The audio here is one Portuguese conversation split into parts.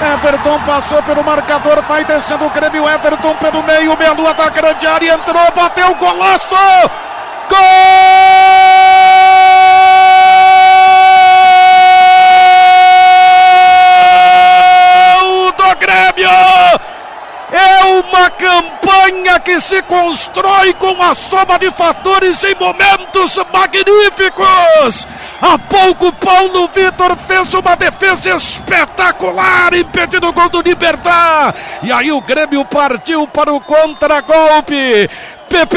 Everton passou pelo marcador, vai descendo o Grêmio. Everton pelo meio, Melu da grande área, entrou, bateu, golaço! Gol! Uma campanha que se constrói com a soma de fatores em momentos magníficos. Há pouco, Paulo Vitor fez uma defesa espetacular, impedindo o gol do Libertar. E aí o Grêmio partiu para o contragolpe. PP,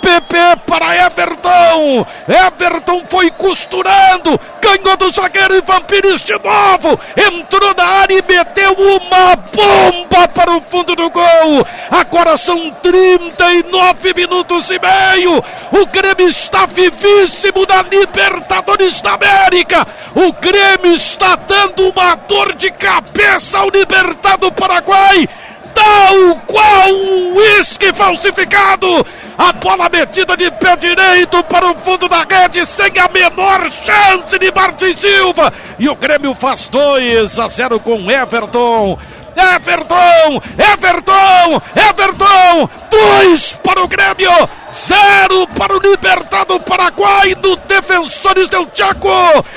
PP para Everton. Everton foi costurando, ganhou do zagueiro Ivan Pires de novo. Entrou na área e meteu uma bomba para o fundo do gol. Agora são 39 minutos e meio. O Grêmio está vivíssimo na Libertadores da América. O Grêmio está dando uma dor de cabeça ao Libertado Paraguai tal qual um uísque falsificado. A bola metida de pé direito para o fundo da rede, sem a menor chance de Martin Silva. E o Grêmio faz 2 a 0 com Everton. Everton, Everton, Everton, dois para o Grêmio, zero para o Libertado Paraguai no Defensores del Chaco.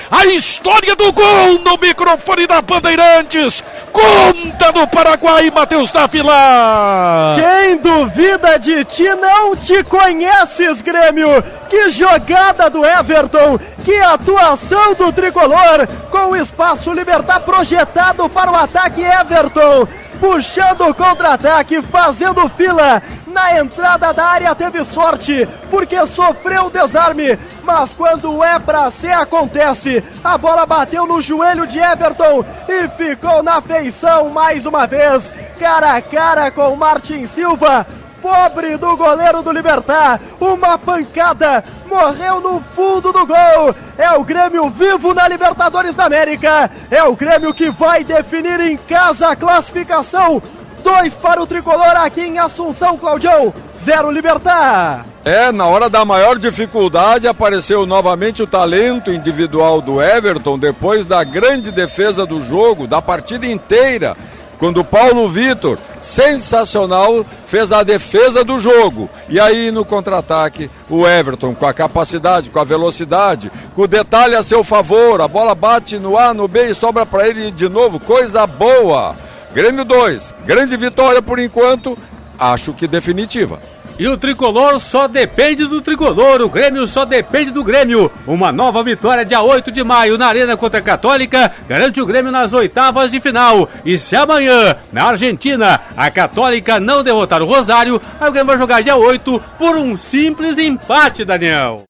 A história do gol no microfone da Bandeirantes. Conta do Paraguai, Matheus Dávila. Quem duvida de ti não te conheces, Grêmio. Que jogada do Everton, que atuação do tricolor, com o espaço Libertar projetado para o ataque Everton puxando o contra-ataque, fazendo fila. Na entrada da área teve sorte, porque sofreu o desarme. Mas quando é pra ser, acontece. A bola bateu no joelho de Everton e ficou na feição mais uma vez. Cara a cara com Martin Silva pobre do goleiro do Libertar. Uma pancada, morreu no fundo do gol. É o Grêmio vivo na Libertadores da América. É o Grêmio que vai definir em casa a classificação. Dois para o tricolor aqui em Assunção, Claudião. Zero Libertar. É, na hora da maior dificuldade apareceu novamente o talento individual do Everton depois da grande defesa do jogo, da partida inteira quando o Paulo Vitor, sensacional, fez a defesa do jogo. E aí no contra-ataque, o Everton, com a capacidade, com a velocidade, com o detalhe a seu favor, a bola bate no A, no B e sobra para ele de novo, coisa boa. Grêmio 2, grande vitória por enquanto, acho que definitiva. E o tricolor só depende do tricolor, o Grêmio só depende do Grêmio. Uma nova vitória dia 8 de maio na Arena contra a Católica garante o Grêmio nas oitavas de final. E se amanhã, na Argentina, a Católica não derrotar o Rosário, o Grêmio vai jogar dia 8 por um simples empate, Daniel.